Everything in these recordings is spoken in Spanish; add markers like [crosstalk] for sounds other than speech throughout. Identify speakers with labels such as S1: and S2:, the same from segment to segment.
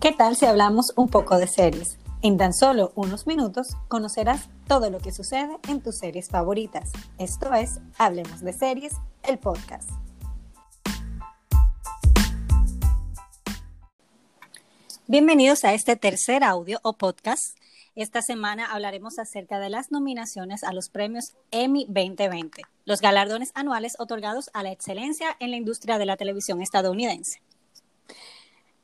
S1: ¿Qué tal si hablamos un poco de series? En tan solo unos minutos conocerás todo lo que sucede en tus series favoritas. Esto es Hablemos de Series, el podcast. Bienvenidos a este tercer audio o podcast. Esta semana hablaremos acerca de las nominaciones a los premios Emmy 2020, los galardones anuales otorgados a la excelencia en la industria de la televisión estadounidense.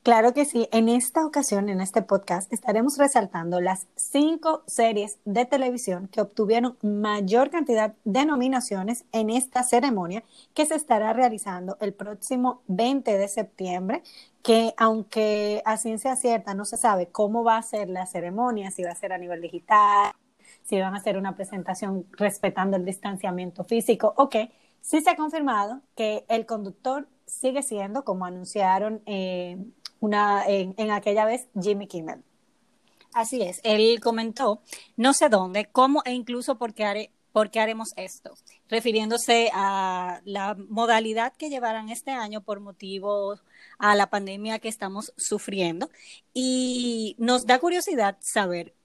S1: Claro que sí. En esta ocasión, en este podcast, estaremos resaltando las cinco series de televisión que obtuvieron mayor cantidad de nominaciones en esta ceremonia que se estará realizando el próximo 20 de septiembre, que aunque a ciencia cierta no se sabe cómo va a ser la ceremonia, si va a ser a nivel digital, si van a hacer una presentación respetando el distanciamiento físico o qué, sí se ha confirmado que el conductor sigue siendo, como anunciaron eh, una, en, aquella vez Jimmy Kimmel. Así es, él comentó, no sé dónde, cómo e incluso por qué, por qué haremos esto, refiriéndose a la modalidad que llevarán este año por motivo a la pandemia que estamos sufriendo. Y nos da curiosidad saber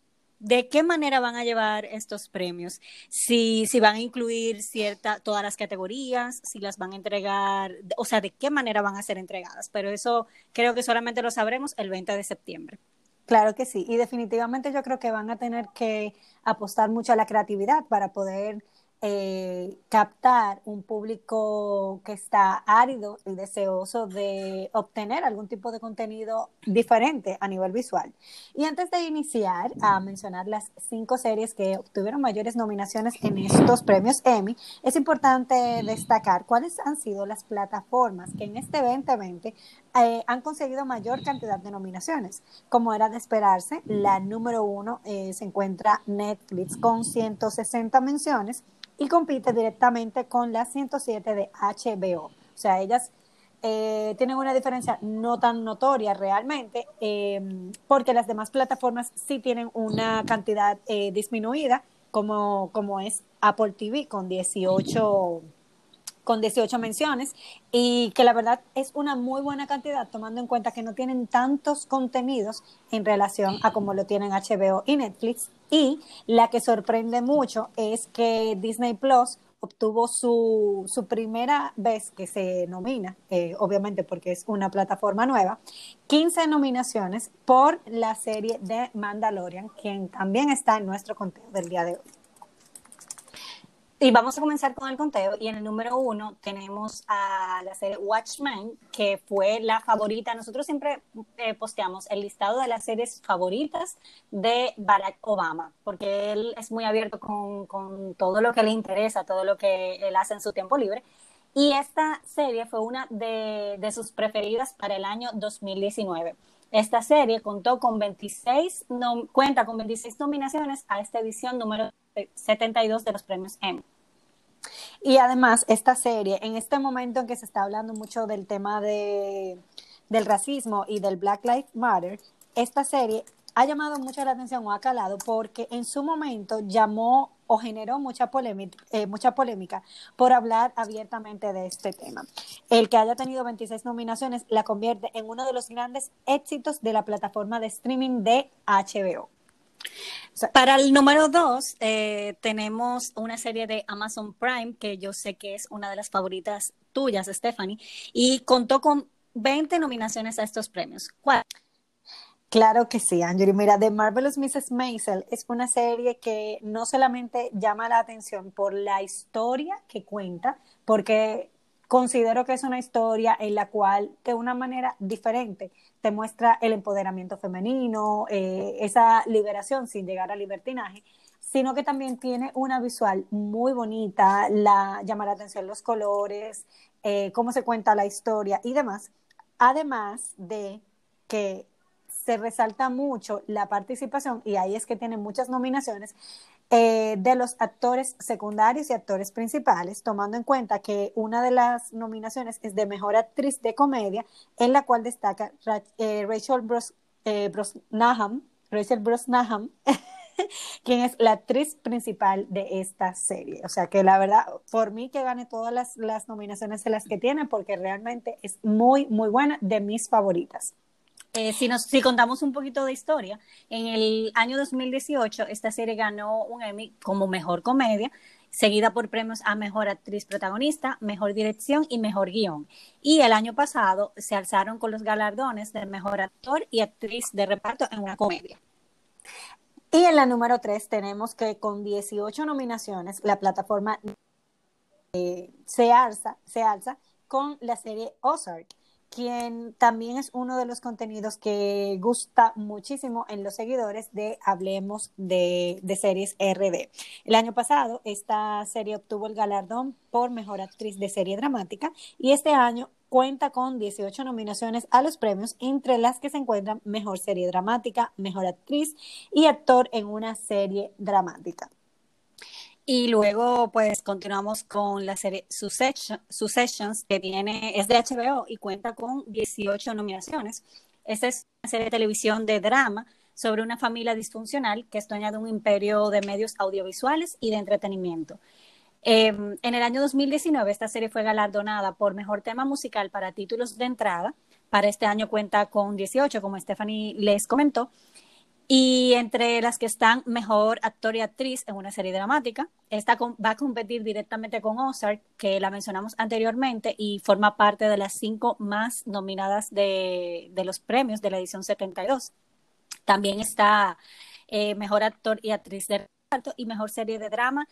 S1: ¿De qué manera van a llevar estos premios? Si, si van a incluir cierta, todas las categorías, si las van a entregar, o sea, de qué manera van a ser entregadas. Pero eso creo que solamente lo sabremos el 20 de septiembre. Claro que sí, y definitivamente yo creo que van a tener que apostar mucho a la creatividad para poder eh, captar un público que está árido y deseoso de obtener algún tipo de contenido diferente a nivel visual. Y antes de iniciar a mencionar las cinco series que obtuvieron mayores nominaciones en estos premios Emmy, es importante destacar cuáles han sido las plataformas que en este 2020 eh, han conseguido mayor cantidad de nominaciones. Como era de esperarse, la número uno eh, se encuentra Netflix con 160 menciones y compite directamente con la 107 de HBO. O sea, ellas eh, tienen una diferencia no tan notoria realmente, em, porque las demás plataformas sí tienen una cantidad eh, disminuida, como, como es Apple TV con 18 con 18 menciones y que la verdad es una muy buena cantidad tomando en cuenta que no tienen tantos contenidos en relación a como lo tienen HBO y Netflix y la que sorprende mucho es que Disney Plus obtuvo su, su primera vez que se nomina, eh, obviamente porque es una plataforma nueva, 15 nominaciones por la serie de Mandalorian, quien también está en nuestro conteo del día de hoy. Y vamos a comenzar con el conteo. Y en el número uno tenemos a la serie Watchmen, que fue la favorita. Nosotros siempre eh, posteamos el listado de las series favoritas de Barack Obama, porque él es muy abierto con, con todo lo que le interesa, todo lo que él hace en su tiempo libre. Y esta serie fue una de, de sus preferidas para el año 2019. Esta serie contó con 26, no, cuenta con 26 nominaciones a esta edición número 72 de los premios Emmy. Y además, esta serie, en este momento en que se está hablando mucho del tema de, del racismo y del Black Lives Matter, esta serie ha llamado mucho la atención o ha calado porque en su momento llamó o generó mucha eh, mucha polémica por hablar abiertamente de este tema. El que haya tenido 26 nominaciones la convierte en uno de los grandes éxitos de la plataforma de streaming de HBO. Para el número dos, eh, tenemos una serie de Amazon Prime que yo sé que es una de las favoritas tuyas, Stephanie, y contó con 20 nominaciones a estos premios. ¿Cuál? Claro que sí, Anjuri. Mira, The Marvelous Mrs. Maisel es una serie que no solamente llama la atención por la historia que cuenta, porque considero que es una historia en la cual de una manera diferente te muestra el empoderamiento femenino, eh, esa liberación sin llegar al libertinaje, sino que también tiene una visual muy bonita, la, llama la atención los colores, eh, cómo se cuenta la historia y demás, además de que se resalta mucho la participación, y ahí es que tiene muchas nominaciones, eh, de los actores secundarios y actores principales, tomando en cuenta que una de las nominaciones es de Mejor Actriz de Comedia, en la cual destaca eh, Rachel Bros, eh, Brosnahan, Rachel Brosnahan, [laughs] quien es la actriz principal de esta serie. O sea que la verdad, por mí que gane todas las, las nominaciones de las que tiene, porque realmente es muy, muy buena, de mis favoritas.
S2: Eh, si, contamos un poquito de historia, en el año 2018 esta serie ganó un Emmy como mejor comedia, seguida por premios a mejor actriz protagonista, mejor dirección y mejor guion. Y el año pasado se alzaron con los galardones de mejor actor y actriz de reparto en una comedia.
S1: Y en la número 3 tenemos que con 18 nominaciones la plataforma eh, se, alza, se alza con la serie Ozark quien también es uno de los contenidos que gusta muchísimo en los seguidores de Hablemos de, Series RD. El año pasado esta serie obtuvo el galardón por Mejor Actriz de Serie Dramática y este año cuenta con 18 nominaciones a los premios, entre las que se encuentran Mejor Serie Dramática, Mejor Actriz y Actor en una Serie Dramática.
S2: Y luego, pues, continuamos con la serie Successions, que tiene, es de HBO y cuenta con 18 nominaciones. Esta es una serie de televisión de drama sobre una familia disfuncional que es dueña de un imperio de medios audiovisuales y de entretenimiento. Em, en el año 2019, esta serie fue galardonada por mejor tema musical para títulos de entrada. Para este año cuenta con 18, como Stephanie les comentó. Y entre las que están mejor actor y actriz en una serie dramática, esta va a competir directamente con Ozark, que la mencionamos anteriormente y forma parte de las cinco más nominadas de, los premios de la edición 72. También está eh, mejor actor y actriz de reparto y mejor serie de drama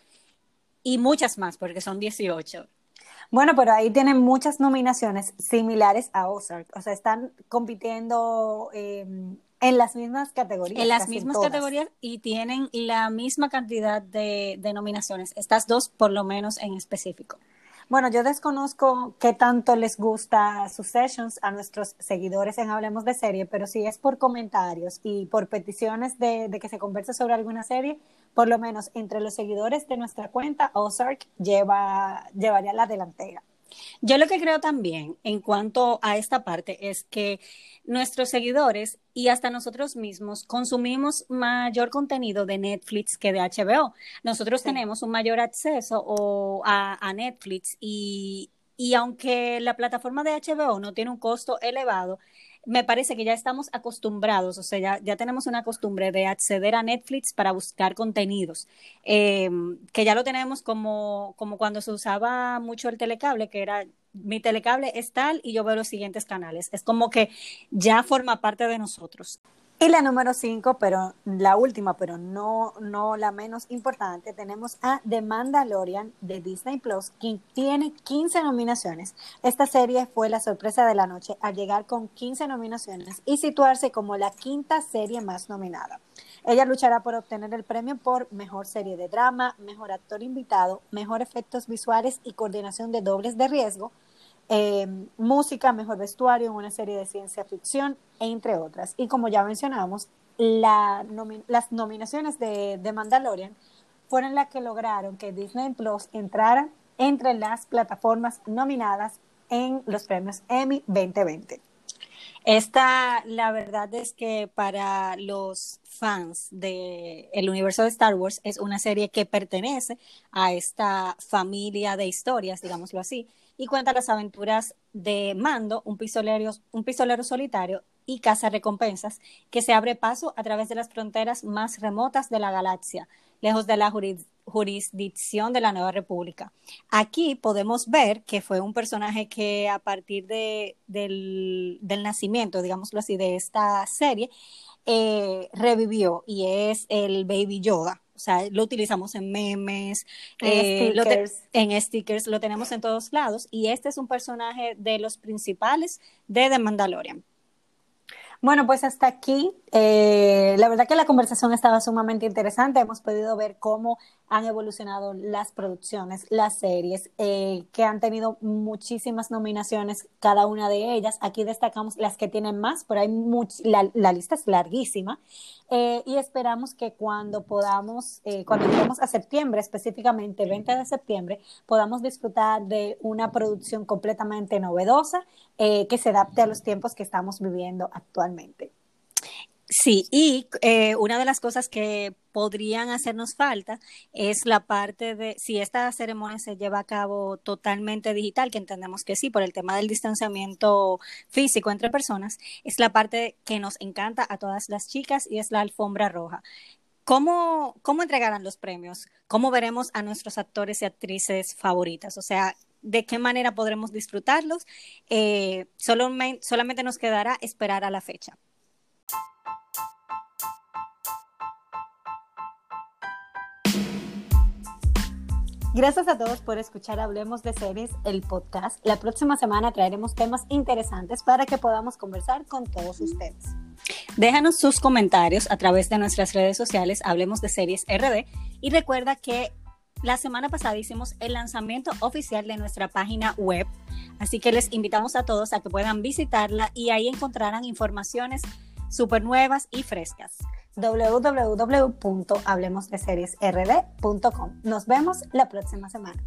S2: y muchas más, porque son 18.
S1: Bueno, pero ahí tienen muchas nominaciones similares a Ozark. O sea, están compitiendo eh, en las mismas categorías.
S2: En las mismas categorías y tienen la misma cantidad de, nominaciones, estas dos por lo menos en específico.
S1: Bueno, yo desconozco qué tanto les gusta sus sessions a nuestros seguidores en Hablemos de Serie, pero si es por comentarios y por peticiones de, de, que se converse sobre alguna serie, por lo menos entre los seguidores de nuestra cuenta, Ozark lleva, llevaría la delantera.
S2: Yo lo que creo también en cuanto a esta parte es que nuestros seguidores y hasta nosotros mismos consumimos mayor contenido de Netflix que de HBO. Nosotros tenemos un mayor acceso a, Netflix y, y aunque la plataforma de HBO no tiene un costo elevado, me parece que ya estamos acostumbrados, o sea, ya, tenemos una costumbre de acceder a Netflix para buscar contenidos, em, que ya lo tenemos como, como cuando se usaba mucho el telecable, que era mi telecable es tal y yo veo los siguientes canales. Es como que ya forma parte de nosotros.
S1: Y la número cinco, pero la última, pero no, no la menos importante, tenemos a The Mandalorian de Disney Plus, quien tiene 15 nominaciones. Esta serie fue la sorpresa de la noche al llegar con 15 nominaciones y situarse como la quinta serie más nominada. Ella luchará por obtener el premio por mejor serie de drama, mejor actor invitado, mejor efectos visuales y coordinación de dobles de riesgo, eh, música, mejor vestuario una serie de ciencia ficción, entre otras. Y como ya mencionamos, las nominaciones de, de, Mandalorian fueron las que lograron que Disney Plus entrara entre las plataformas nominadas en los premios Emmy 2020.
S2: Esta, la verdad es que para los fans del el universo de Star Wars es una serie que pertenece a esta familia de historias, digámoslo así, y cuenta las aventuras de Mando, un pistolero, un pistolero solitario y caza recompensas que se abre paso a través de las fronteras más remotas de la galaxia, lejos de la jurisdicción de la Nueva República. Aquí podemos ver que fue un personaje que a partir de, del, del nacimiento, digámoslo así, de esta serie, eh, revivió y es el Baby Yoda. O sea, lo utilizamos en memes, en, eh, stickers. en stickers, lo tenemos en todos lados. Y este es un personaje de los principales de The Mandalorian.
S1: Bueno, pues hasta aquí. Eh, la verdad que la conversación estaba sumamente interesante. Hemos podido ver cómo han evolucionado las producciones, las series, eh, que han tenido muchísimas nominaciones, cada una de ellas. Aquí destacamos las que tienen más, pero hay la, la, lista es larguísima. Eh, y esperamos que cuando podamos, cuando lleguemos a septiembre, específicamente el 20 de septiembre, podamos disfrutar de una producción completamente novedosa que se adapte a los tiempos que estamos viviendo actualmente.
S2: Sí, y eh, una de las cosas que podrían hacernos falta es la parte de si esta ceremonia se lleva a cabo totalmente digital, que entendemos que sí, por el tema del distanciamiento físico entre personas, es la parte que nos encanta a todas las chicas y es la alfombra roja. ¿Cómo, cómo entregarán los premios? ¿Cómo veremos a nuestros actores y actrices favoritas? O sea, ¿de qué manera podremos disfrutarlos? Eh, solamente nos quedará esperar a la fecha.
S1: Gracias a todos por escuchar Hablemos de Series, el podcast. La próxima semana traeremos temas interesantes para que podamos conversar con todos ustedes.
S2: Déjanos sus comentarios a través de nuestras redes sociales, Hablemos de Series RD, y recuerda que la semana pasada hicimos el lanzamiento oficial de nuestra página web, así que les invitamos a todos a que puedan visitarla y ahí encontrarán informaciones súper nuevas y frescas
S1: www.hablemosdeseriesrd.com. Nos vemos la próxima semana.